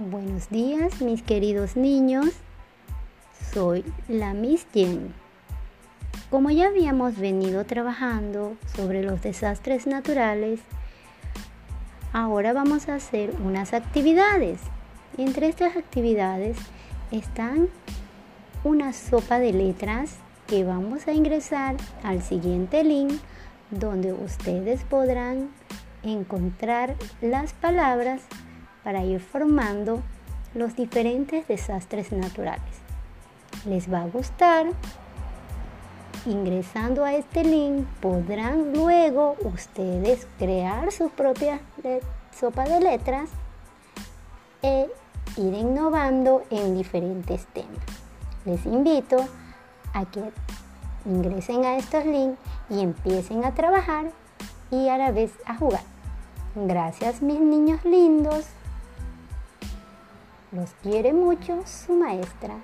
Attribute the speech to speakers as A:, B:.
A: Buenos días, mis queridos niños. Soy la Miss Jen. Como ya habíamos venido trabajando sobre los desastres naturales, ahora vamos a hacer unas actividades. Entre estas actividades están una sopa de letras que vamos a ingresar al siguiente link donde ustedes podrán encontrar las palabras para ir formando los diferentes desastres naturales. Les va a gustar. Ingresando a este link podrán luego ustedes crear su propia sopa de letras e ir innovando en diferentes temas. Les invito a que ingresen a estos links y empiecen a trabajar y a la vez a jugar. Gracias mis niños lindos. Los quiere mucho su maestra.